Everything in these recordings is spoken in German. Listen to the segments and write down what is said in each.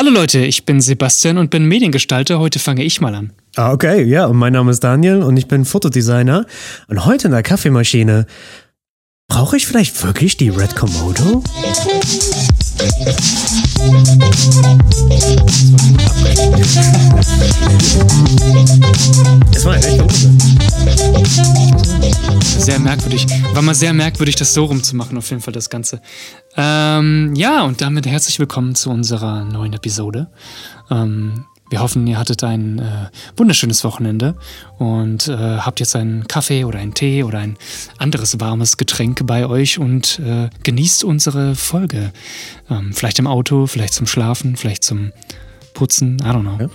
Hallo Leute, ich bin Sebastian und bin Mediengestalter. Heute fange ich mal an. Ah, okay, ja, und mein Name ist Daniel und ich bin Fotodesigner. Und heute in der Kaffeemaschine brauche ich vielleicht wirklich die Red Komodo? Das war echt Sehr merkwürdig. War mal sehr merkwürdig, das so rumzumachen, auf jeden Fall das Ganze. Ähm, ja, und damit herzlich willkommen zu unserer neuen Episode. Ähm, wir hoffen, ihr hattet ein äh, wunderschönes Wochenende und äh, habt jetzt einen Kaffee oder einen Tee oder ein anderes warmes Getränk bei euch und äh, genießt unsere Folge. Ähm, vielleicht im Auto, vielleicht zum Schlafen, vielleicht zum Putzen, I don't know. Ja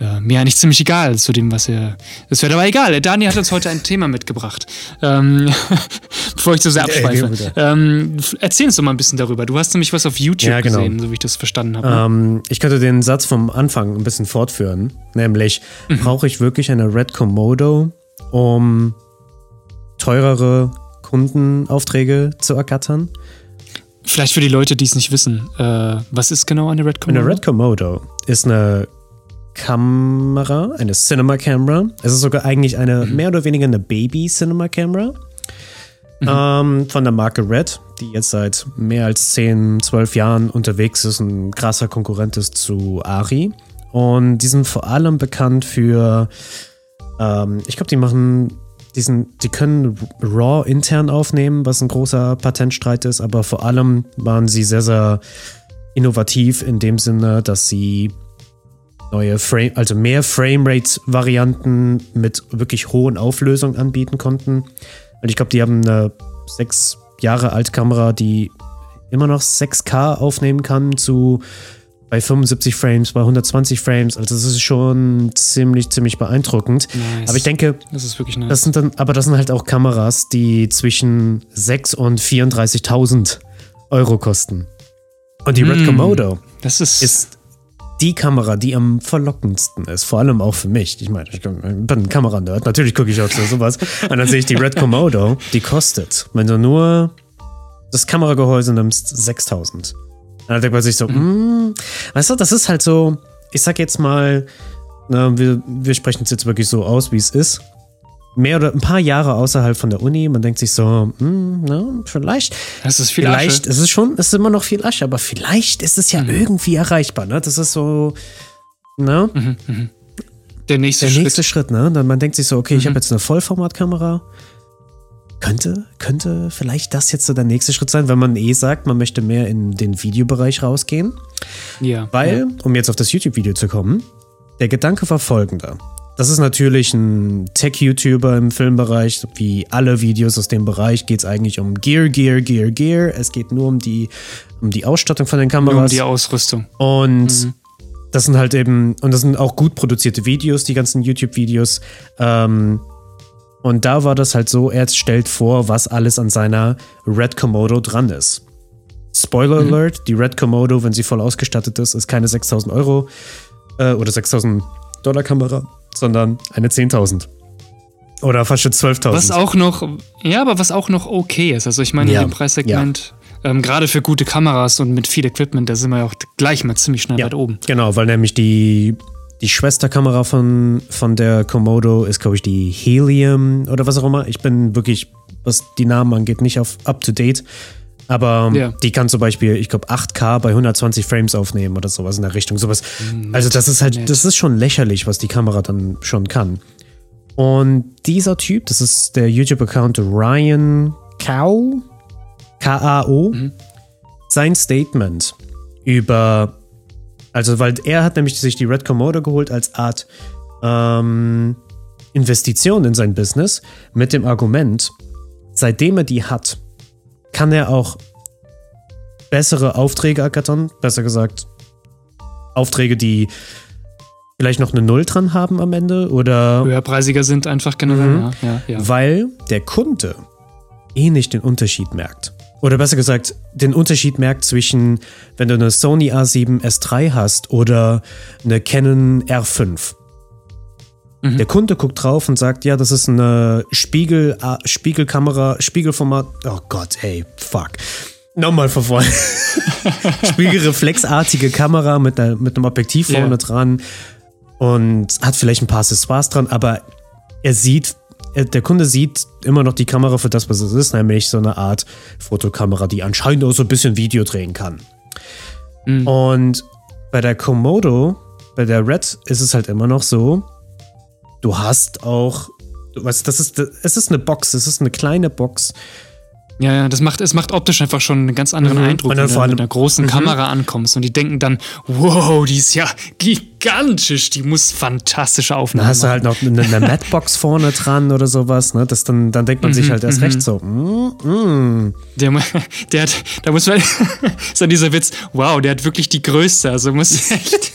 äh, mir eigentlich ziemlich egal zu dem, was er. Es wäre aber egal. Daniel hat uns heute ein Thema mitgebracht. Ähm, bevor ich zu sehr abschweife. Ähm, erzähl uns doch mal ein bisschen darüber. Du hast nämlich was auf YouTube ja, genau. gesehen, so wie ich das verstanden habe. Ne? Ähm, ich könnte den Satz vom Anfang ein bisschen fortführen. Nämlich, mhm. brauche ich wirklich eine Red Komodo, um teurere Kundenaufträge zu ergattern? Vielleicht für die Leute, die es nicht wissen, äh, was ist genau eine Red Komodo? Eine Red Komodo ist eine Kamera, eine Cinema Camera. Es ist sogar eigentlich eine mhm. mehr oder weniger eine Baby Cinema Camera mhm. ähm, von der Marke Red, die jetzt seit mehr als 10, 12 Jahren unterwegs ist, ein krasser Konkurrent ist zu Ari. Und die sind vor allem bekannt für, ähm, ich glaube, die machen diesen, die können RAW intern aufnehmen, was ein großer Patentstreit ist, aber vor allem waren sie sehr, sehr innovativ in dem Sinne, dass sie neue Frame, also mehr Framerate-Varianten mit wirklich hohen Auflösungen anbieten konnten. Und ich glaube, die haben eine sechs Jahre alte Kamera, die immer noch 6K aufnehmen kann zu bei 75 Frames, bei 120 Frames. Also das ist schon ziemlich, ziemlich beeindruckend. Nice. Aber ich denke, das ist wirklich nice. Das sind dann, aber das sind halt auch Kameras, die zwischen 6 und 34.000 Euro kosten. Und die mm, Red Komodo das ist, ist die Kamera, die am verlockendsten ist, vor allem auch für mich. Ich meine, ich bin ein Kameranerd, natürlich gucke ich auch so sowas. Und dann sehe ich die Red Komodo, die kostet, wenn du nur das Kameragehäuse nimmst, 6000. Dann denkt man sich so, mhm. mm, weißt du, das ist halt so, ich sag jetzt mal, na, wir, wir sprechen es jetzt wirklich so aus, wie es ist mehr oder ein paar Jahre außerhalb von der Uni. Man denkt sich so, hm, na, vielleicht. Es ist viel vielleicht, Asche. Es ist schon, es ist immer noch viel Asche, aber vielleicht ist es ja mhm. irgendwie erreichbar. Ne? Das ist so, ne? Mhm, mh. Der nächste der Schritt. nächste Schritt, ne? Dann man denkt sich so, okay, mhm. ich habe jetzt eine Vollformatkamera. Könnte, könnte vielleicht das jetzt so der nächste Schritt sein, wenn man eh sagt, man möchte mehr in den Videobereich rausgehen. Ja. Weil, ja. um jetzt auf das YouTube-Video zu kommen, der Gedanke war folgender. Das ist natürlich ein Tech-YouTuber im Filmbereich. Wie alle Videos aus dem Bereich geht es eigentlich um Gear, Gear, Gear, Gear. Es geht nur um die, um die Ausstattung von den Kameras. Nur um die Ausrüstung. Und mhm. das sind halt eben, und das sind auch gut produzierte Videos, die ganzen YouTube-Videos. Ähm, und da war das halt so, er stellt vor, was alles an seiner Red Komodo dran ist. Spoiler mhm. Alert, die Red Komodo, wenn sie voll ausgestattet ist, ist keine 6000 Euro äh, oder 6000 Dollar Kamera, sondern eine 10.000. Oder fast schon 12.000. Was auch noch, ja, aber was auch noch okay ist. Also ich meine, ja, in dem Preissegment, ja. ähm, gerade für gute Kameras und mit viel Equipment, da sind wir ja auch gleich mal ziemlich schnell ja, weit oben. Genau, weil nämlich die, die Schwesterkamera von, von der Komodo ist, glaube ich, die Helium oder was auch immer. Ich bin wirklich, was die Namen angeht, nicht auf up to date. Aber ja. die kann zum Beispiel, ich glaube, 8K bei 120 Frames aufnehmen oder sowas in der Richtung. Sowas. Nett, also, das ist halt, nett. das ist schon lächerlich, was die Kamera dann schon kann. Und dieser Typ, das ist der YouTube-Account Ryan Kao, K-A-O, mhm. sein Statement über, also, weil er hat nämlich sich die Red Komodo geholt als Art ähm, Investition in sein Business mit dem Argument, seitdem er die hat, kann er auch bessere Aufträge ergattern. Besser gesagt, Aufträge, die vielleicht noch eine Null dran haben am Ende oder. Höherpreisiger sind einfach generell, mhm. ja, ja, ja. Weil der Kunde eh nicht den Unterschied merkt. Oder besser gesagt, den Unterschied merkt zwischen, wenn du eine Sony A7 S3 hast oder eine Canon R5. Mhm. Der Kunde guckt drauf und sagt, ja, das ist eine Spiegel, Spiegelkamera, Spiegelformat. Oh Gott, ey, fuck. Nochmal von vorne. Spiegelreflexartige Kamera mit, einer, mit einem Objektiv vorne dran und hat vielleicht ein paar Accessoires dran, aber er sieht, er, der Kunde sieht immer noch die Kamera für das, was es ist, nämlich so eine Art Fotokamera, die anscheinend auch so ein bisschen Video drehen kann. Und bei der Komodo, bei der Red, ist es halt immer noch so, du hast auch, du weißt, das ist, es ist eine Box, es ist eine kleine Box, Ja, ja, das macht, es macht optisch einfach schon einen ganz anderen Eindruck, Und dann wenn du mit einer großen Kamera ankommst und die denken dann, wow, die ist ja gigantisch, die muss fantastische Dann Aufnahmen hast du halt noch eine, eine Matbox vorne dran oder sowas, ne? Das dann, dann denkt man sich halt erst recht so, mm, mm. Der, der hat, da muss man, ist dann dieser Witz, wow, der hat wirklich die größte, also muss echt,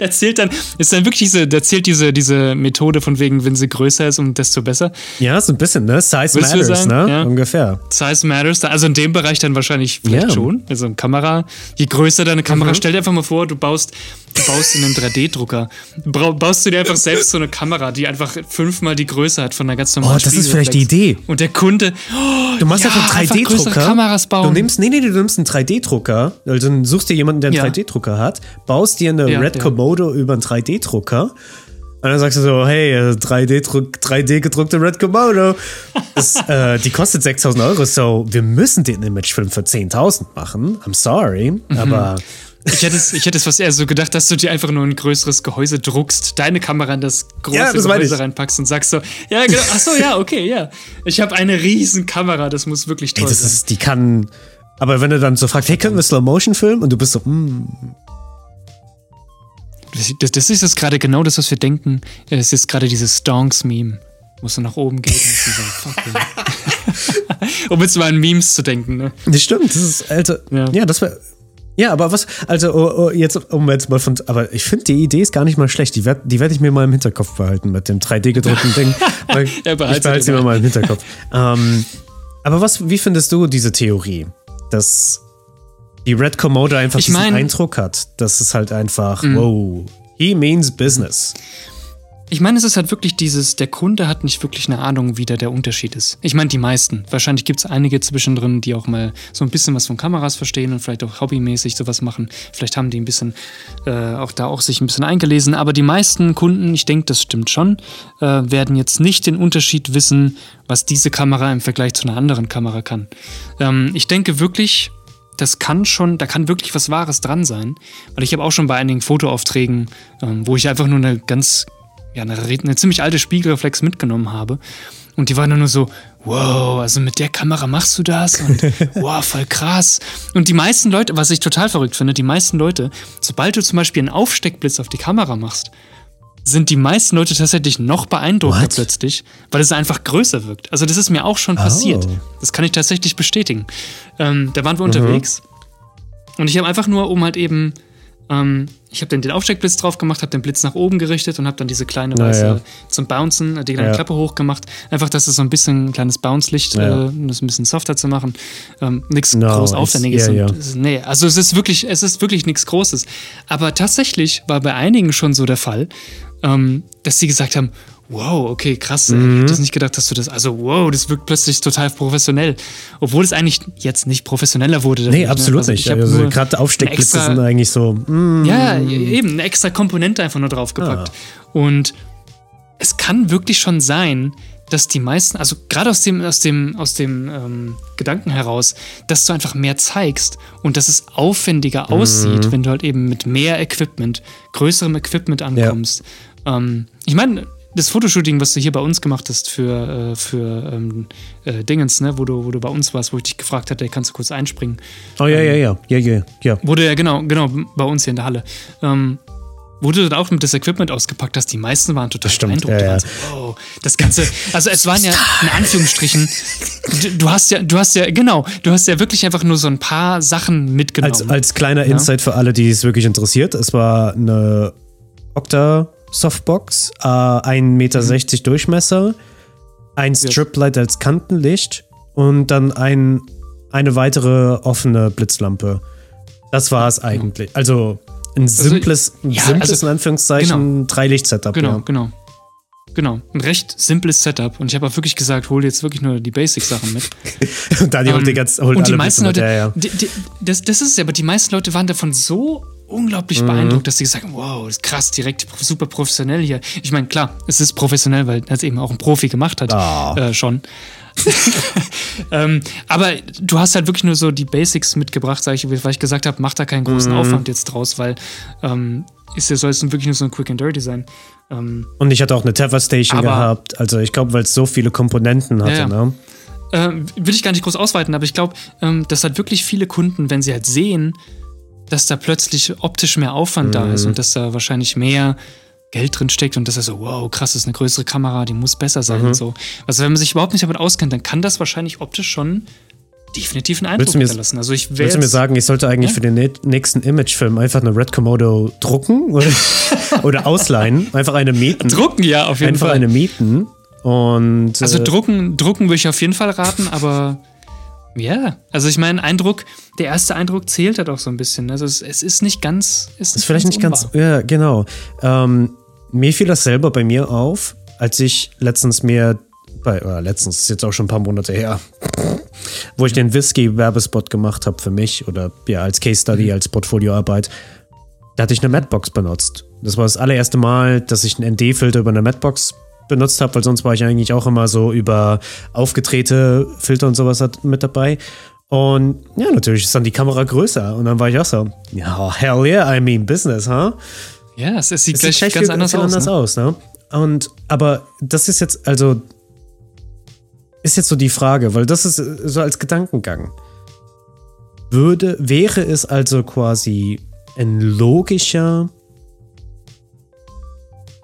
der zählt dann, ist dann wirklich diese, der zählt diese, diese Methode von wegen, wenn sie größer ist, um desto besser. Ja, so ein bisschen, ne? Size du matters, ne? Ja. Ungefähr. Size matters, also in dem Bereich dann wahrscheinlich vielleicht Ja. schon. Also Kamera, je größer deine Kamera, stell dir einfach mal vor, du baust, du baust in einen 3D-Drucker. Brau- Baust du dir einfach selbst so eine Kamera, die einfach fünfmal die Größe hat von einer ganz normalen Oh, das ist vielleicht die. Idee. Und der Kunde, oh, Du machst ja, einfach einen größere 3D-Drucker. Kameras bauen. Du nimmst, nee, nee, du nimmst einen 3D-Drucker. Also dann suchst dir jemanden, der einen Ja. 3D-Drucker hat, baust dir eine Ja, Red. Komodo über einen 3D-Drucker. Und dann sagst du so, hey, äh, 3D-Druck, 3D gedruckte Red Komodo. Das, äh, die kostet 6000 Euro, so wir müssen den Imagefilm für 10.000 machen. I'm sorry, Mhm. aber Ich hätte es, ich hätte es fast eher so gedacht, dass du dir einfach nur ein größeres Gehäuse druckst, deine Kamera in das große Ja, das Gehäuse reinpackst und sagst so, ja, genau, ach so, ja, okay, ja. Ich habe eine riesen Kamera, das muss wirklich ey, toll das sein. ist, die kann. Aber wenn du dann so fragst, hey, können wir Slow Motion filmen? Und du bist so, mm, Das, das, das ist jetzt gerade genau das, was wir denken. Es ist gerade dieses Stonks-Meme. Musst du nach oben gehen und so. Um jetzt mal an Memes zu denken, ne? Das stimmt, das ist, Alter. Ja, Ja. das wäre. Ja, aber was, also oh, oh, jetzt, um jetzt mal von, aber ich finde die Idee ist gar nicht mal schlecht. Die werde die werd ich mir mal im Hinterkopf behalten mit dem 3D-gedruckten Ding. Ja, ich behalte behalte sie mir mal im Hinterkopf. ähm, aber was, wie findest du diese Theorie, dass die Red Komodo einfach Ich diesen mein- Mhm. Eindruck hat, dass es halt einfach, wow, he means business. Ich meine, es ist halt wirklich dieses, der Kunde hat nicht wirklich eine Ahnung, wie da der Unterschied ist. Ich meine, die meisten. Wahrscheinlich gibt es einige zwischendrin, die auch mal so ein bisschen was von Kameras verstehen und vielleicht auch hobbymäßig sowas machen. Vielleicht haben die ein bisschen, äh, auch da auch sich ein bisschen eingelesen. Aber die meisten Kunden, ich denke, das stimmt schon, äh, werden jetzt nicht den Unterschied wissen, was diese Kamera im Vergleich zu einer anderen Kamera kann. Ähm, ich denke wirklich, das kann schon, da kann wirklich was Wahres dran sein. Weil ich habe auch schon bei einigen Fotoaufträgen, ähm, wo ich einfach nur eine ganz, ja, eine, eine ziemlich alte Spiegelreflex mitgenommen habe. Und die waren dann nur so, wow, also mit der Kamera machst du das? Und wow, voll krass. Und die meisten Leute, was ich total verrückt finde, die meisten Leute, sobald du zum Beispiel einen Aufsteckblitz auf die Kamera machst, sind die meisten Leute tatsächlich noch beeindruckter What? plötzlich, weil es einfach größer wirkt. Also das ist mir auch schon passiert. Das kann ich tatsächlich bestätigen. Ähm, da waren wir unterwegs und ich habe einfach nur, um halt eben, ähm, ich habe dann den Aufsteckblitz drauf gemacht, habe den Blitz nach oben gerichtet und habe dann diese kleine Ja, weiße zum Bouncen, äh, die kleine Ja. Klappe hochgemacht. Einfach, dass es so ein bisschen ein kleines Bounce-Licht, Ja. äh, um das ein bisschen softer zu machen. Ähm, nichts No, groß Aufwendiges. es ist- Nee, also es ist wirklich, es ist wirklich nichts Großes. Aber tatsächlich war bei einigen schon so der Fall, ähm, dass sie gesagt haben, wow, okay, krass, ey, ich Mhm. hätte das nicht gedacht, dass du das, also wow, das wirkt plötzlich total professionell. Obwohl es eigentlich jetzt nicht professioneller wurde. Nee, dadurch, ne? absolut Also nicht. Also gerade Aufsteckblitze sind eigentlich so, mm, ja, eben, eine extra Komponente einfach nur draufgepackt. Ah. Und es kann wirklich schon sein, dass die meisten, also gerade aus dem, aus dem, aus dem ähm, Gedanken heraus, dass du einfach mehr zeigst und dass es aufwendiger Mhm. aussieht, wenn du halt eben mit mehr Equipment, größerem Equipment ankommst. Ähm, ich meine, das Fotoshooting, was du hier bei uns gemacht hast für, äh, für ähm, äh, Dingens, ne, wo du, wo du bei uns warst, wo ich dich gefragt hatte, kannst du kurz einspringen. Oh ja, ja, ja, ja, ja, ja. Wurde ja genau, genau, bei uns hier in der Halle. Ähm, wo du dann auch mit das Equipment ausgepackt hast, die meisten waren total stimmt, beeindruckt. ja, ja. so, wow, das Ganze, also es waren ja in Anführungsstrichen, du, du hast ja, du hast ja, genau, du hast ja wirklich einfach nur so ein paar Sachen mitgenommen. Als, als kleiner Insight für alle, die es wirklich interessiert, es war eine Okta Softbox, äh, 1,60 Meter Mhm. Durchmesser, ein Striplight als Kantenlicht und dann ein, eine weitere offene Blitzlampe. Das war es eigentlich. Also ein simples, ein ja, simples also- in Anführungszeichen, drei Licht-Setup. Genau, ja. genau. genau. Ein recht simples Setup. Und ich habe auch wirklich gesagt, hol jetzt wirklich nur die Basic-Sachen mit. und Dani holt die ganz, holt und die alle meisten mit, Leute, ja, ja. Die, die, das, das ist es ja, aber die meisten Leute waren davon so unglaublich beeindruckt, dass sie gesagt haben, wow, das ist krass, direkt super professionell hier. Ich meine, klar, es ist professionell, weil das eben auch ein Profi gemacht hat, Ah. äh, schon. ähm, aber du hast halt wirklich nur so die Basics mitgebracht, sag ich, weil ich gesagt habe, mach da keinen großen Aufwand jetzt draus, weil ähm, ist ja soll es wirklich nur so ein Quick and Dirty sein. Ähm, Und ich hatte auch eine Tether Station gehabt. Also ich glaube, weil es so viele Komponenten hatte, Ja, ja. ne? ähm, will ich gar nicht groß ausweiten, aber ich glaube, ähm, dass halt wirklich viele Kunden, wenn sie halt sehen, dass da plötzlich optisch mehr Aufwand da ist und dass da wahrscheinlich mehr Geld drin steckt und dass er so, wow, krass, das ist eine größere Kamera, die muss besser sein und so. Also wenn man sich überhaupt nicht damit auskennt, dann kann das wahrscheinlich optisch schon definitiv einen Eindruck hinterlassen. Also ich Willst du mir sagen, ich sollte eigentlich Ja? für den nä- nächsten Imagefilm einfach eine Red Komodo drucken oder, oder ausleihen? Einfach eine mieten? drucken ja auf jeden einfach Fall. eine mieten. Und Also äh, drucken, drucken würde ich auf jeden Fall raten, aber ja, also ich meine, Eindruck, der erste Eindruck zählt halt auch so ein bisschen. Also es, es ist nicht ganz, ist, ist vielleicht nicht ganz. unwahr. Ja, genau. Ähm, mir fiel das selber bei mir auf, als ich letztens mir bei, äh, letztens ist jetzt auch schon ein paar Monate her, wo ich den Whisky-Werbespot gemacht habe für mich oder ja, als Case Study, als Portfolioarbeit. Da hatte ich eine Madbox benutzt. Das war das allererste Mal, dass ich einen ND-Filter über eine Madbox benutzt habe, weil sonst war ich eigentlich auch immer so über aufgedrehte Filter und sowas hat- mit dabei. Und ja, natürlich ist dann die Kamera größer. Und dann war ich auch so, ja, hell yeah, I mean business, huh? Ja, es, es sieht Es gleich sieht ganz viel- anders viel aus. anders ne? aus, ne? Und, aber das ist jetzt, also, ist jetzt so die Frage, weil das ist äh, so als Gedankengang. Würde, wäre es also quasi ein logischer,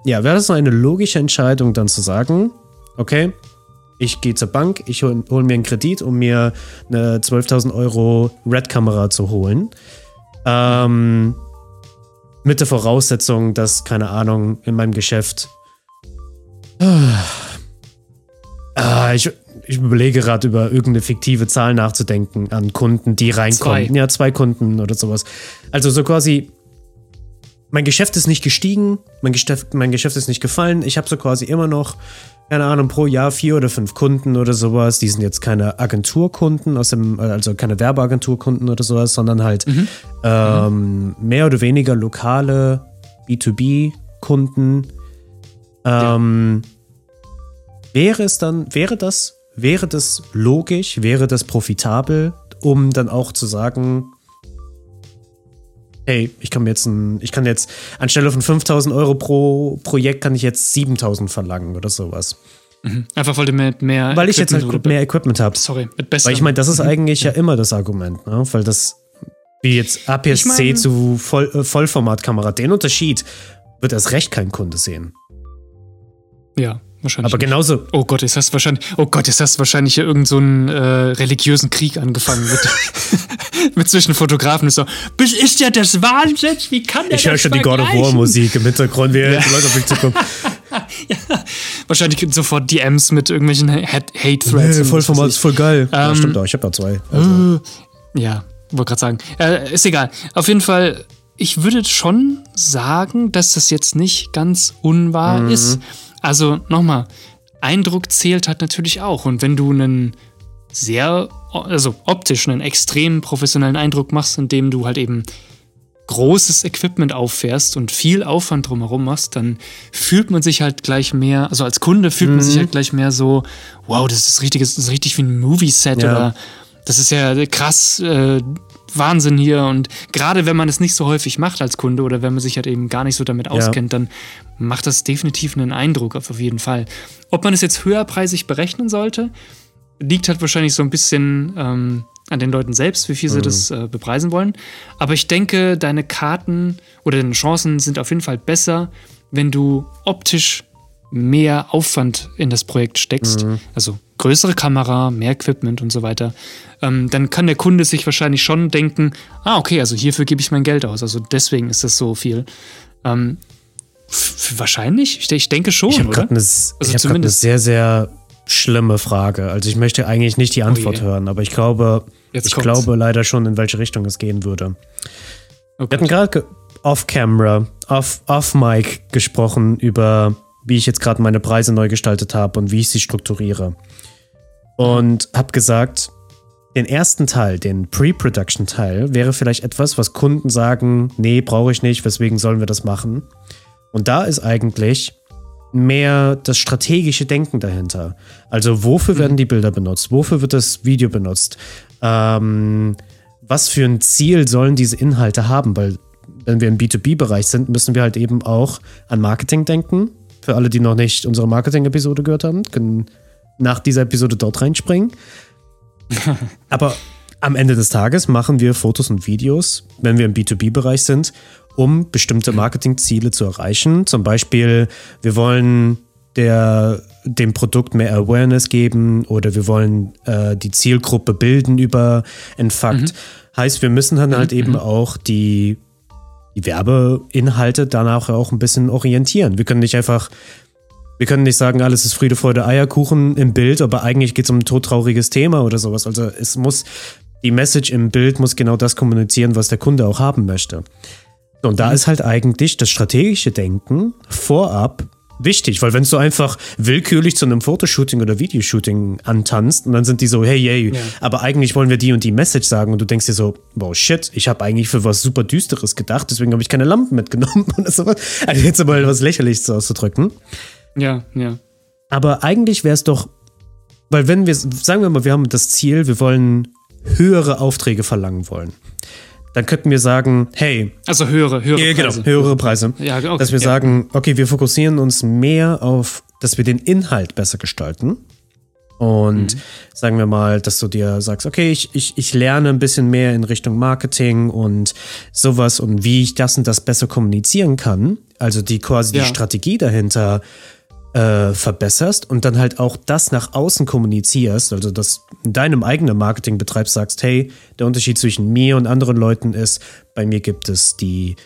ja, wäre das so eine logische Entscheidung, dann zu sagen, okay, ich gehe zur Bank, ich hole hol mir einen Kredit, um mir eine 12.000 Euro Red-Kamera zu holen. Ähm, mit der Voraussetzung, dass, keine Ahnung, in meinem Geschäft. Ah, ich, ich überlege gerade über irgendeine fiktive Zahl nachzudenken an Kunden, die reinkommen. Zwei. Ja, zwei Kunden oder sowas. Also so quasi, mein Geschäft ist nicht gestiegen, mein Geschäft, mein Geschäft ist nicht gefallen. Ich habe so quasi immer noch, keine Ahnung, pro Jahr vier oder fünf Kunden oder sowas. Die sind jetzt keine Agenturkunden, aus dem, also keine Werbeagenturkunden oder sowas, sondern halt ähm, mehr oder weniger lokale B2B-Kunden. Ähm, Wäre es dann, wäre das, wäre das logisch, wäre das profitabel, um dann auch zu sagen, hey, ich kann mir jetzt ein, ich kann jetzt anstelle von 5000 Euro pro Projekt kann ich jetzt 7000 verlangen oder sowas. Einfach weil du mit mehr. Weil ich jetzt halt mehr Equipment habe. Sorry, mit besser. Weil ich meine, das ist eigentlich ja immer das Argument, ne? Weil das, wie jetzt APS-C Ich mein- zu Voll, äh, Vollformatkamera, den Unterschied wird erst recht kein Kunde sehen. Ja, wahrscheinlich. Aber nicht. genauso, Oh Gott, jetzt hast du wahrscheinlich, oh Gott, jetzt hast du wahrscheinlich hier irgendeinen so einen, äh, religiösen Krieg angefangen mit, mit zwischen Fotografen. Ist so, "Bis- ist ja das Wahnsinn? Wie kann der ich höre das schon die God of War vergleichen?" Musik im Hintergrund, wie die Leute auf mich zukommen. Wahrscheinlich gibt sofort DMs mit irgendwelchen Hate-Threads. Nee, und Vollformat was ist voll geil. ja, Ähm, stimmt auch, ich habe da zwei. Also, Ja, wollte gerade sagen. Äh, ist egal. Auf jeden Fall, ich würde schon sagen, dass das jetzt nicht ganz unwahr Mhm. ist. Also nochmal, Eindruck zählt halt natürlich auch. Und wenn du einen sehr, also optisch einen extrem professionellen Eindruck machst, indem du halt eben großes Equipment auffährst und viel Aufwand drumherum machst, dann fühlt man sich halt gleich mehr, also als Kunde fühlt man Mhm. sich halt gleich mehr so, wow, das ist richtig, das ist richtig wie ein Movie-Set Ja. oder das ist ja krass, äh, Wahnsinn hier. Und gerade wenn man es nicht so häufig macht als Kunde oder wenn man sich halt eben gar nicht so damit auskennt, dann macht das definitiv einen Eindruck auf jeden Fall. Ob man es jetzt höherpreisig berechnen sollte, liegt halt wahrscheinlich so ein bisschen ähm, an den Leuten selbst, wie viel sie das äh, bepreisen wollen. Aber ich denke, deine Karten oder deine Chancen sind auf jeden Fall besser, wenn du optisch mehr Aufwand in das Projekt steckst. Also größere Kamera, mehr Equipment und so weiter. Ähm, dann kann der Kunde sich wahrscheinlich schon denken, ah, okay, also hierfür gebe ich mein Geld aus. Also deswegen ist das so viel. Ähm, wahrscheinlich? Ich, denke schon, ich habe oder? gerade eine, Also ich hab grad eine sehr, sehr schlimme Frage. Also ich möchte eigentlich nicht die Antwort Oh hören, aber ich glaube, Jetzt ich kommt's. glaube leider schon, in welche Richtung es gehen würde. Oh Wir hatten gerade ge- off-camera, off- off-mic gesprochen über wie ich jetzt gerade meine Preise neu gestaltet habe und wie ich sie strukturiere. Und habe gesagt, den ersten Teil, den Pre-Production-Teil, wäre vielleicht etwas, was Kunden sagen, nee, brauche ich nicht, weswegen sollen wir das machen? Und da ist eigentlich mehr das strategische Denken dahinter. Also wofür werden die Bilder benutzt? Wofür wird das Video benutzt? Ähm, was für ein Ziel sollen diese Inhalte haben? Weil wenn wir im B2B-Bereich sind, müssen wir halt eben auch an Marketing denken. Für alle, die noch nicht unsere Marketing-Episode gehört haben, können nach dieser Episode dort reinspringen. Aber am Ende des Tages machen wir Fotos und Videos, wenn wir im B2B-Bereich sind, um bestimmte Marketingziele zu erreichen. Zum Beispiel, wir wollen der, dem Produkt mehr Awareness geben oder wir wollen äh, die Zielgruppe bilden über ein Fakt. Mhm. Heißt, wir müssen dann halt mhm. eben auch die, die Werbeinhalte danach auch ein bisschen orientieren. Wir können nicht einfach, wir können nicht sagen, alles ist Friede, Freude, Eierkuchen im Bild, aber eigentlich geht es um ein todtrauriges Thema oder sowas. Also es muss, die Message im Bild muss genau das kommunizieren, was der Kunde auch haben möchte. Und da mhm. ist halt eigentlich das strategische Denken vorab wichtig, weil wenn du einfach willkürlich zu einem Fotoshooting oder Videoshooting antanzt und dann sind die so, hey, hey, ja. aber eigentlich wollen wir die und die Message sagen und du denkst dir so, wow, shit, ich habe eigentlich für was super Düsteres gedacht, deswegen habe ich keine Lampen mitgenommen oder sowas. Also jetzt mal was Lächerliches auszudrücken. Ja, ja. Aber eigentlich wäre es doch, weil wenn wir, sagen wir mal, wir haben das Ziel, wir wollen höhere Aufträge verlangen wollen dann könnten wir sagen, hey. Also höhere, höhere ja, genau, Preise. höhere Preise. Ja, okay, dass wir ja. sagen, okay, wir fokussieren uns mehr auf, dass wir den Inhalt besser gestalten. Und mhm. sagen wir mal, dass du dir sagst, okay, ich, ich, ich lerne ein bisschen mehr in Richtung Marketing und sowas und wie ich das und das besser kommunizieren kann. Also die quasi ja. die Strategie dahinter äh, verbesserst und dann halt auch das nach außen kommunizierst, also dass in deinem eigenen Marketing betreibst, sagst, hey, der Unterschied zwischen mir und anderen Leuten ist, bei mir gibt es die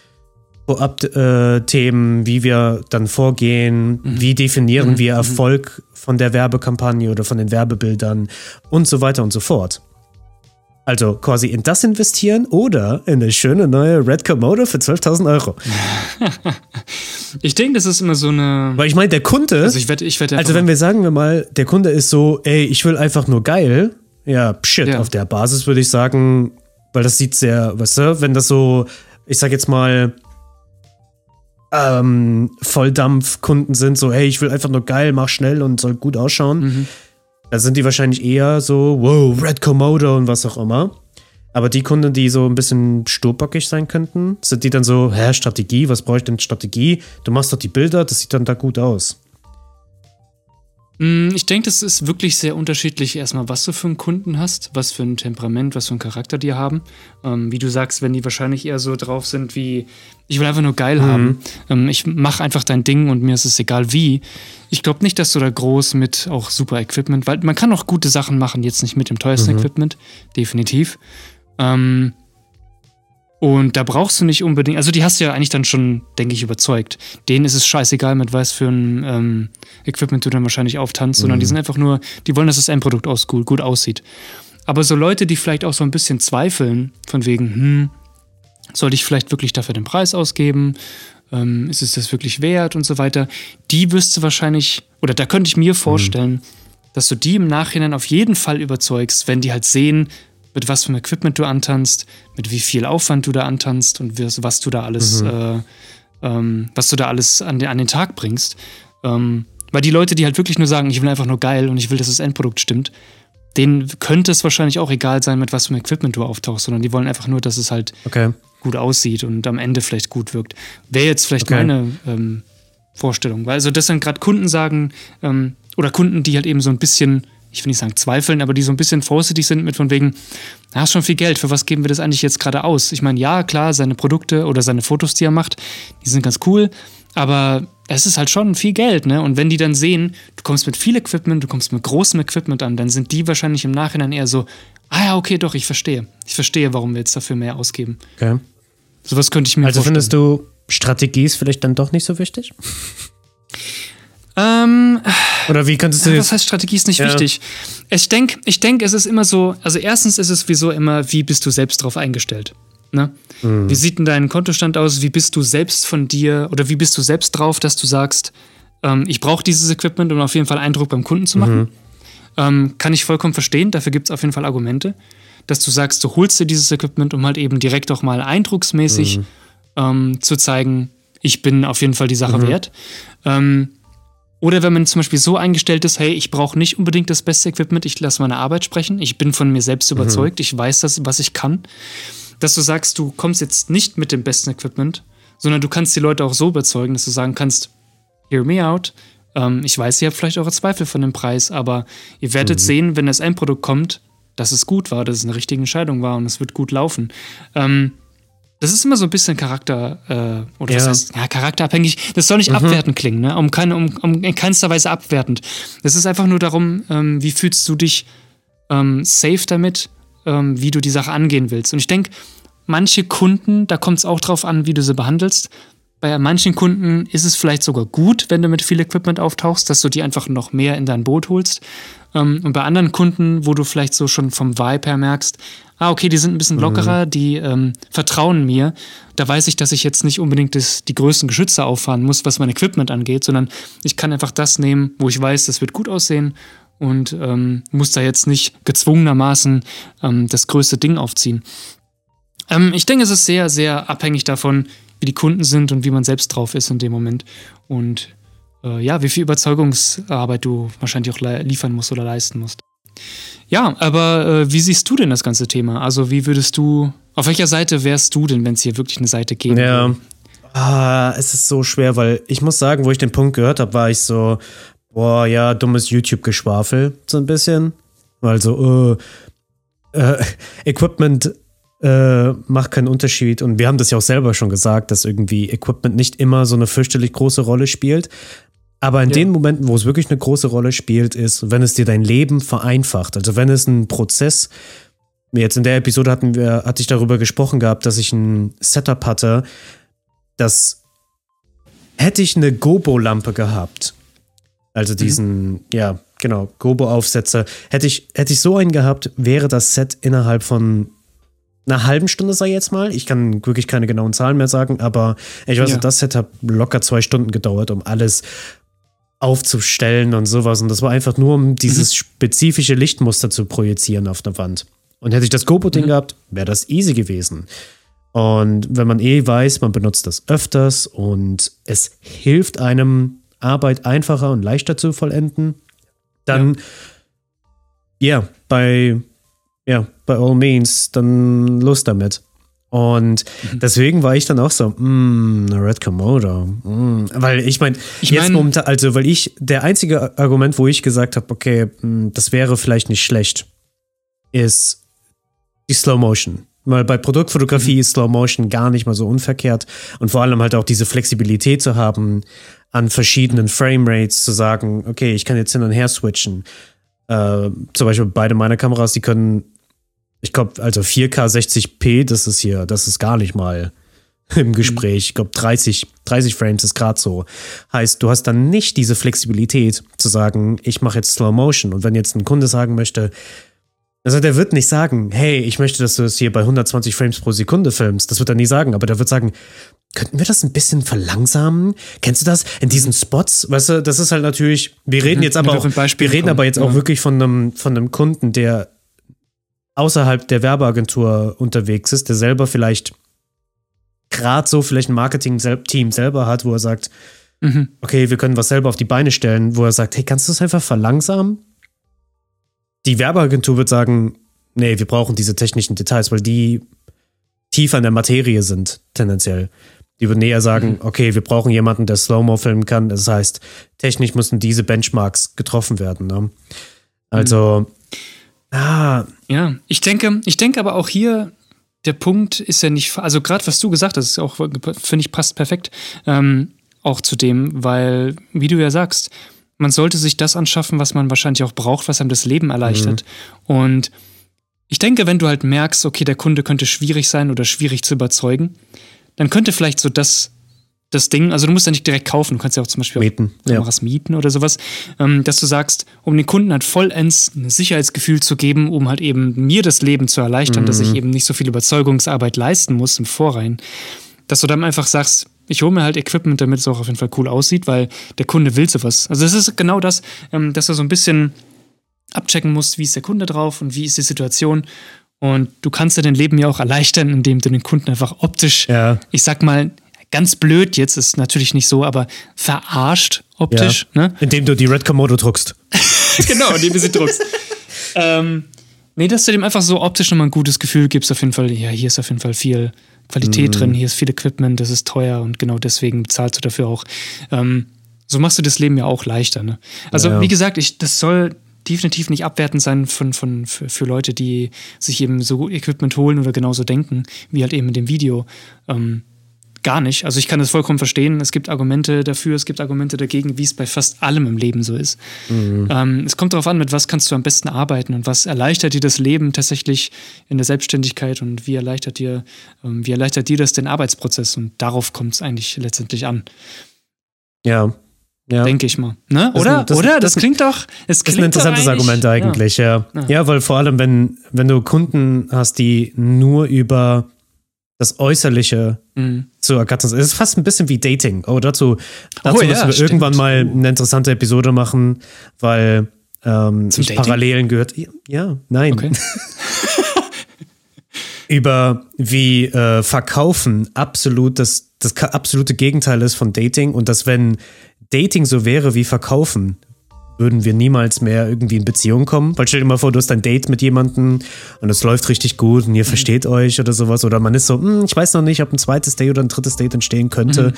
Vorab-Themen, wie wir dann vorgehen, mhm. wie definieren mhm. wir mhm. Erfolg von der Werbekampagne oder von den Werbebildern und so weiter und so fort. Also quasi in das investieren oder in eine schöne neue Red Komodo für 12.000 Euro. ich denke, das ist immer so eine. Weil ich meine, der Kunde. Also, ich werd, ich werd also wenn wir sagen wir mal, der Kunde ist so, ey, ich will einfach nur geil. Ja, shit, ja. auf der Basis würde ich sagen, weil das sieht sehr, weißt du, wenn das so, ich sag jetzt mal, ähm, Volldampfkunden sind, so, hey, ich will einfach nur geil, mach schnell und soll gut ausschauen. Mhm da sind die wahrscheinlich eher so, wow, Red Komodo und was auch immer. Aber die Kunden, die so ein bisschen sturbockig sein könnten, sind die dann so, hä, Strategie, was brauche ich denn Strategie? Du machst doch die Bilder, das sieht dann da gut aus. Mm, ich denke, das ist wirklich sehr unterschiedlich, erstmal, was du für einen Kunden hast, was für ein Temperament, was für einen Charakter die haben. Ähm, wie du sagst, wenn die wahrscheinlich eher so drauf sind wie, ich will einfach nur geil mhm. haben, ähm, ich mache einfach dein Ding und mir ist es egal wie. Ich glaube nicht, dass du da groß mit auch super Equipment, weil man kann auch gute Sachen machen, jetzt nicht mit dem teuersten mhm. Equipment, definitiv. Ähm, und da brauchst du nicht unbedingt, also die hast du ja eigentlich dann schon, denke ich, überzeugt. Denen ist es scheißegal, mit was für ein ähm, Equipment du dann wahrscheinlich auftanzt, mhm. sondern die mhm. sind einfach nur, die wollen, dass das Endprodukt aus, gut, gut aussieht. Aber so Leute, die vielleicht auch so ein bisschen zweifeln, von wegen, hm, soll ich vielleicht wirklich dafür den Preis ausgeben? Ähm, ist es das wirklich wert und so weiter? Die wirst du wahrscheinlich, oder da könnte ich mir mhm. vorstellen, mhm. dass du die im Nachhinein auf jeden Fall überzeugst, wenn die halt sehen, mit was für einem Equipment du antanzt, mit wie viel Aufwand du da antanzt und was du da alles, mhm. äh, ähm, was du da alles an den, an den Tag bringst. Ähm, weil die Leute, die halt wirklich nur sagen, ich will einfach nur geil und ich will, dass das Endprodukt stimmt, denen könnte es wahrscheinlich auch egal sein, mit was für einem Equipment du auftauchst, sondern die wollen einfach nur, dass es halt okay. gut aussieht und am Ende vielleicht gut wirkt. Wäre jetzt vielleicht okay. meine ähm, Vorstellung. Weil also das dann gerade Kunden sagen, ähm, oder Kunden, die halt eben so ein bisschen ich will nicht sagen zweifeln, aber die so ein bisschen vorsichtig sind mit von wegen, da hast schon viel Geld, für was geben wir das eigentlich jetzt gerade aus? Ich meine, ja, klar, seine Produkte oder seine Fotos, die er macht, die sind ganz cool, aber es ist halt schon viel Geld, ne? Und wenn die dann sehen, du kommst mit viel Equipment, du kommst mit großem Equipment an, dann sind die wahrscheinlich im Nachhinein eher so, ah ja, okay, doch, ich verstehe. Ich verstehe, warum wir jetzt dafür mehr ausgeben. Okay. Sowas könnte ich mir also vorstellen. Also findest du, Strategie ist vielleicht dann doch nicht so wichtig? Ähm, Oder wie könntest du das? Was heißt Strategie ist nicht ja. wichtig? Ich denke, ich denk, es ist immer so, also erstens ist es wieso immer, wie bist du selbst drauf eingestellt? Ne? Mhm. Wie sieht denn dein Kontostand aus? Wie bist du selbst von dir oder wie bist du selbst drauf, dass du sagst, ähm, ich brauche dieses Equipment, um auf jeden Fall Eindruck beim Kunden zu machen. Mhm. Ähm, kann ich vollkommen verstehen, dafür gibt es auf jeden Fall Argumente, dass du sagst, du holst dir dieses Equipment, um halt eben direkt auch mal eindrucksmäßig mhm. ähm, zu zeigen, ich bin auf jeden Fall die Sache mhm. wert. Ähm, oder wenn man zum Beispiel so eingestellt ist, hey, ich brauche nicht unbedingt das beste Equipment, ich lasse meine Arbeit sprechen, ich bin von mir selbst mhm. überzeugt, ich weiß das, was ich kann, dass du sagst, du kommst jetzt nicht mit dem besten Equipment, sondern du kannst die Leute auch so überzeugen, dass du sagen kannst, hear me out, ähm, ich weiß, ihr habt vielleicht eure Zweifel von dem Preis, aber ihr werdet mhm. sehen, wenn das Endprodukt kommt, dass es gut war, dass es eine richtige Entscheidung war und es wird gut laufen. Ähm, das ist immer so ein bisschen Charakter, äh, oder ja. was heißt, ja, charakterabhängig. Das soll nicht mhm. abwertend klingen, ne? Um keine, um, um in keinster Weise abwertend. Es ist einfach nur darum, ähm, wie fühlst du dich ähm, safe damit, ähm, wie du die Sache angehen willst. Und ich denke, manche Kunden, da kommt es auch drauf an, wie du sie behandelst. Bei manchen Kunden ist es vielleicht sogar gut, wenn du mit viel Equipment auftauchst, dass du die einfach noch mehr in dein Boot holst. Ähm, und bei anderen Kunden, wo du vielleicht so schon vom Vibe her merkst, ah, okay, die sind ein bisschen lockerer, mhm. die ähm, vertrauen mir, da weiß ich, dass ich jetzt nicht unbedingt das, die größten Geschütze auffahren muss, was mein Equipment angeht, sondern ich kann einfach das nehmen, wo ich weiß, das wird gut aussehen und ähm, muss da jetzt nicht gezwungenermaßen ähm, das größte Ding aufziehen. Ähm, ich denke, es ist sehr, sehr abhängig davon, wie die Kunden sind und wie man selbst drauf ist in dem Moment. Und äh, ja, wie viel Überzeugungsarbeit du wahrscheinlich auch liefern musst oder leisten musst. Ja, aber äh, wie siehst du denn das ganze Thema? Also, wie würdest du, auf welcher Seite wärst du denn, wenn es hier wirklich eine Seite gäbe? Ja. Ah, es ist so schwer, weil ich muss sagen, wo ich den Punkt gehört habe, war ich so, boah, ja, dummes YouTube-Geschwafel, so ein bisschen. Weil so, äh, äh, Equipment äh, macht keinen Unterschied. Und wir haben das ja auch selber schon gesagt, dass irgendwie Equipment nicht immer so eine fürchterlich große Rolle spielt. Aber in ja. den Momenten, wo es wirklich eine große Rolle spielt, ist, wenn es dir dein Leben vereinfacht. Also wenn es ein Prozess, jetzt in der Episode hatten wir, hatte ich darüber gesprochen gehabt, dass ich ein Setup hatte, das hätte ich eine Gobo-Lampe gehabt. Also mhm. diesen, mhm. ja, genau, Gobo-Aufsätze. Hätte ich, hätte ich so einen gehabt, wäre das Set innerhalb von einer halben Stunde, sei jetzt mal. Ich kann wirklich keine genauen Zahlen mehr sagen, aber ich weiß, ja. das hat locker zwei Stunden gedauert, um alles aufzustellen und sowas. Und das war einfach nur, um dieses mhm. spezifische Lichtmuster zu projizieren auf der Wand. Und hätte ich das GoPro-Ding mhm. gehabt, wäre das easy gewesen. Und wenn man eh weiß, man benutzt das öfters und es hilft einem, Arbeit einfacher und leichter zu vollenden, dann ja, yeah, bei ja, by all means, dann los damit. Und mhm. deswegen war ich dann auch so, mm, Red Komodo. Mm. Weil ich meine, ich jetzt mein, momentan, also weil ich, der einzige Argument, wo ich gesagt habe, okay, mm, das wäre vielleicht nicht schlecht, ist die Slow Motion. Weil bei Produktfotografie mhm. ist Slow Motion gar nicht mal so unverkehrt. Und vor allem halt auch diese Flexibilität zu haben, an verschiedenen Framerates zu sagen, okay, ich kann jetzt hin und her switchen. Äh, zum Beispiel beide meiner Kameras, die können ich glaube, also 4K 60p, das ist hier, das ist gar nicht mal im Gespräch. Ich glaube, 30, 30 Frames ist gerade so. Heißt, du hast dann nicht diese Flexibilität zu sagen, ich mache jetzt Slow Motion. Und wenn jetzt ein Kunde sagen möchte, also der wird nicht sagen, hey, ich möchte, dass du es hier bei 120 Frames pro Sekunde filmst. Das wird er nie sagen, aber der wird sagen, könnten wir das ein bisschen verlangsamen? Kennst du das? In diesen Spots, weißt du, das ist halt natürlich, wir reden mhm. jetzt aber auch, wir reden aber jetzt auch wirklich von einem, von einem Kunden, der außerhalb der Werbeagentur unterwegs ist, der selber vielleicht gerade so vielleicht ein Marketing-Team selber hat, wo er sagt, mhm. okay, wir können was selber auf die Beine stellen, wo er sagt, hey, kannst du das einfach verlangsamen? Die Werbeagentur wird sagen, nee, wir brauchen diese technischen Details, weil die tiefer in der Materie sind, tendenziell. Die würden eher sagen, mhm. okay, wir brauchen jemanden, der Slow-Mo filmen kann. Das heißt, technisch müssen diese Benchmarks getroffen werden. Ne? Also, mhm. Ah. Ja, ich denke, ich denke aber auch hier, der Punkt ist ja nicht, also gerade was du gesagt hast, ist auch, finde ich, passt perfekt ähm, auch zu dem, weil, wie du ja sagst, man sollte sich das anschaffen, was man wahrscheinlich auch braucht, was einem das Leben erleichtert. Mhm. Und ich denke, wenn du halt merkst, okay, der Kunde könnte schwierig sein oder schwierig zu überzeugen, dann könnte vielleicht so das das Ding, also du musst ja nicht direkt kaufen, du kannst ja auch zum Beispiel mieten, Kameras ja. mieten oder sowas, ähm, dass du sagst, um den Kunden halt vollends ein Sicherheitsgefühl zu geben, um halt eben mir das Leben zu erleichtern, mhm. dass ich mhm. eben nicht so viel Überzeugungsarbeit leisten muss im Vorrein, dass du dann einfach sagst, ich hole mir halt Equipment, damit es auch auf jeden Fall cool aussieht, weil der Kunde will sowas. Also das ist genau das, ähm, dass er so ein bisschen abchecken muss, wie ist der Kunde drauf und wie ist die Situation. Und du kannst dir dein Leben ja auch erleichtern, indem du den Kunden einfach optisch, Ja. ich sag mal, ganz blöd jetzt, ist natürlich nicht so, aber verarscht optisch. ja. Ne? Indem du die Red Komodo druckst. genau, indem du sie druckst. ähm, nee, dass du dem einfach so optisch nochmal ein gutes Gefühl gibst, auf jeden Fall, ja, hier ist auf jeden Fall viel Qualität Mhm. drin, hier ist viel Equipment, das ist teuer und genau deswegen bezahlst du dafür auch. Ähm, so machst du das Leben ja auch leichter. Ne? Also, Ja. wie gesagt, ich, das soll definitiv nicht abwertend sein von, von, für, für Leute, die sich eben so Equipment holen oder genauso denken, wie halt eben in dem Video. Ähm, gar nicht. Also ich kann das vollkommen verstehen. Es gibt Argumente dafür, es gibt Argumente dagegen, wie es bei fast allem im Leben so ist. Ähm, es kommt darauf an, mit was kannst du am besten arbeiten und was erleichtert dir das Leben tatsächlich in der Selbstständigkeit und wie erleichtert dir, ähm, wie erleichtert dir das den Arbeitsprozess und darauf kommt es eigentlich letztendlich an, Ja. Ja. denke ich mal. Ne? Oder? das- Oder? Das, das- klingt doch. Es Das klingt ist ein interessantes Argument eigentlich, ja. Ja. ja. weil vor allem, wenn, wenn du Kunden hast, die nur über das Äußerliche. Mhm. zu ergattern. Es ist fast ein bisschen wie Dating. Oh, dazu, dazu Oh ja, müssen wir stimmt. irgendwann mal eine interessante Episode machen, weil ähm, Zum? Parallelen gehört. Ja, nein. Okay. Über wie äh, Verkaufen absolut das, das absolute Gegenteil ist von Dating und dass wenn Dating so wäre wie Verkaufen, würden wir niemals mehr irgendwie in Beziehung kommen. Weil stell dir mal vor, du hast ein Date mit jemandem und es läuft richtig gut und ihr Mhm. versteht euch oder sowas. Oder man ist so, "Hm, ich weiß noch nicht, ob ein zweites Date oder ein drittes Date entstehen könnte. Mhm.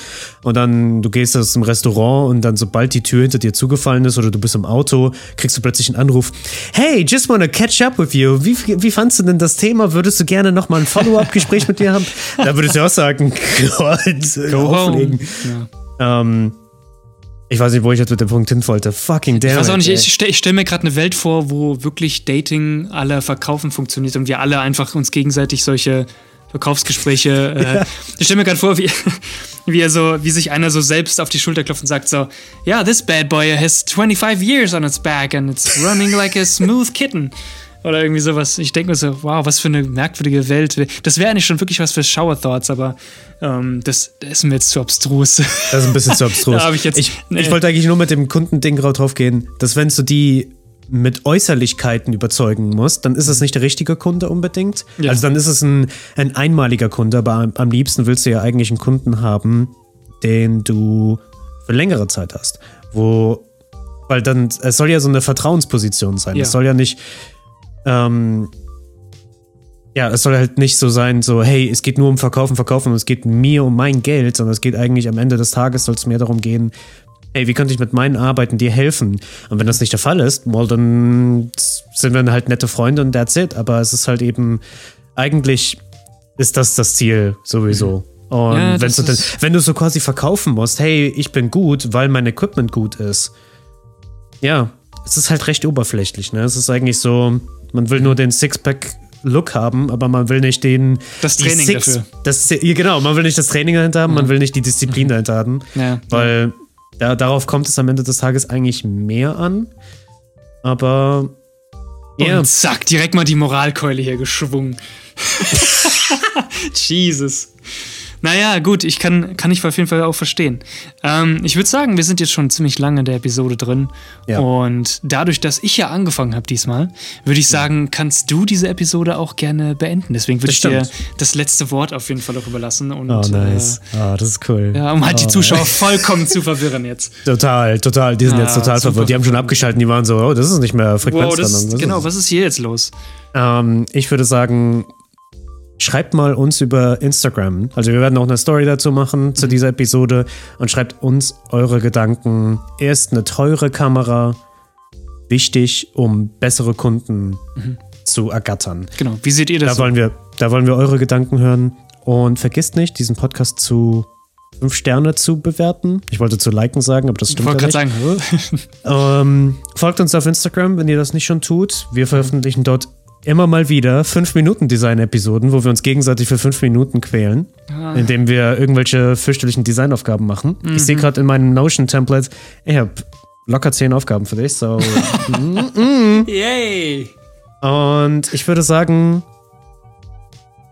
Und dann du gehst aus dem Restaurant und dann, sobald die Tür hinter dir zugefallen ist oder du bist im Auto, kriegst du plötzlich einen Anruf. Hey, just wanna catch up with you. Wie, wie fandst du denn das Thema? Würdest du gerne nochmal ein Follow-up-Gespräch mit dir haben? Da würdest du auch sagen, Gott, Go auflegen. home. Ja. Ähm, ich weiß nicht, wo ich jetzt mit dem Punkt hin wollte. Fucking damn Ich weiß auch nicht, ey. ich stelle stell mir gerade eine Welt vor, wo wirklich Dating alle Verkaufen funktioniert und wir alle einfach uns gegenseitig solche Verkaufsgespräche. Äh, Ich stelle mir gerade vor, wie, wie, er so, wie sich einer so selbst auf die Schulter klopft und sagt so, ja, this bad boy has 25 years on its back and it's running like a smooth kitten. Oder irgendwie sowas. Ich denke mir so, wow, was für eine merkwürdige Welt. Das wäre eigentlich schon wirklich was für Shower Thoughts, aber ähm, das, das ist mir jetzt zu abstrus. Das ist ein bisschen zu abstrus. Ich jetzt- ich, nee. ich wollte eigentlich nur mit dem Kundending drauf gehen, dass wenn du die mit Äußerlichkeiten überzeugen musst, dann ist es nicht der richtige Kunde unbedingt. Ja. Also dann ist es ein, ein einmaliger Kunde, aber am, am liebsten willst du ja eigentlich einen Kunden haben, den du für längere Zeit hast. Wo, weil dann, es soll ja so eine Vertrauensposition sein. Ja. Es soll ja nicht, ähm, ja, es soll halt nicht so sein, so, hey, es geht nur um Verkaufen, Verkaufen und es geht mir um mein Geld, sondern es geht eigentlich am Ende des Tages, soll es mehr darum gehen, hey, wie könnte ich mit meinen Arbeiten dir helfen? Und wenn das nicht der Fall ist, well, dann sind wir halt nette Freunde und that's it. Aber es ist halt eben, eigentlich ist das das Ziel sowieso. Und Ja, wenn, du dann, wenn du so quasi verkaufen musst, hey, ich bin gut, weil mein Equipment gut ist. Ja, es ist halt recht oberflächlich, ne? Es ist eigentlich so, man will nur den Sixpack Look haben, aber man will nicht den Das Training dafür. Das, ja, genau, man will nicht das Training dahinter haben, man will nicht die Disziplin dahinter haben, Ja. weil da, darauf kommt es am Ende des Tages eigentlich mehr an. Aber ja, Und zack, direkt mal die Moralkeule hier geschwungen. Jesus. Naja, gut, ich kann, kann ich auf jeden Fall auch verstehen. Ähm, ich würde sagen, wir sind jetzt schon ziemlich lange in der Episode drin. Ja. Und dadurch, dass ich ja angefangen habe diesmal, würde ich sagen, kannst du diese Episode auch gerne beenden. Deswegen würde ich dir stimmt. das letzte Wort auf jeden Fall auch überlassen. Und, oh nice, ah, das ist cool. Äh, ja, um halt die Oh, Zuschauer vollkommen zu verwirren jetzt. Total, total, die sind Ah, jetzt total verwirrt. Die haben schon abgeschaltet, die waren so, oh, das ist nicht mehr Wow, Frequenztrennung. das, genau, was ist hier jetzt los? Ähm, ich würde sagen, schreibt mal uns über Instagram. Also wir werden auch eine Story dazu machen zu dieser Episode und schreibt uns eure Gedanken. Erst eine teure Kamera, wichtig, um bessere Kunden zu ergattern. Genau, wie seht ihr das? Da so? wollen wir, da wollen wir eure Gedanken hören. Und vergisst nicht, diesen Podcast zu fünf Sterne zu bewerten. Ich wollte zu liken sagen, aber das ich stimmt wollte ja gerade nicht. sagen, Ähm, folgt uns auf Instagram, wenn ihr das nicht schon tut. Wir veröffentlichen dort immer mal wieder 5-Minuten-Design-Episoden, wo wir uns gegenseitig für 5 Minuten quälen, Ah. indem wir irgendwelche fürchterlichen Designaufgaben machen. Ich sehe gerade in meinem Notion-Template, ich habe locker 10 Aufgaben für dich. So. Yay! Und ich würde sagen,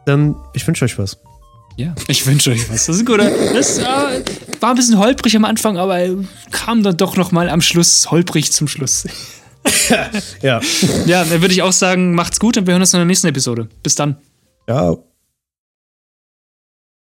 dann, ich wünsche euch was. Ja, ich wünsche euch was. Das ist gut. Das äh, war ein bisschen holprig am Anfang, aber kam dann doch noch mal am Schluss holprig zum Schluss. Ja. Ja, dann würde ich auch sagen, macht's gut und wir hören uns in der nächsten Episode. Bis dann. Ciao.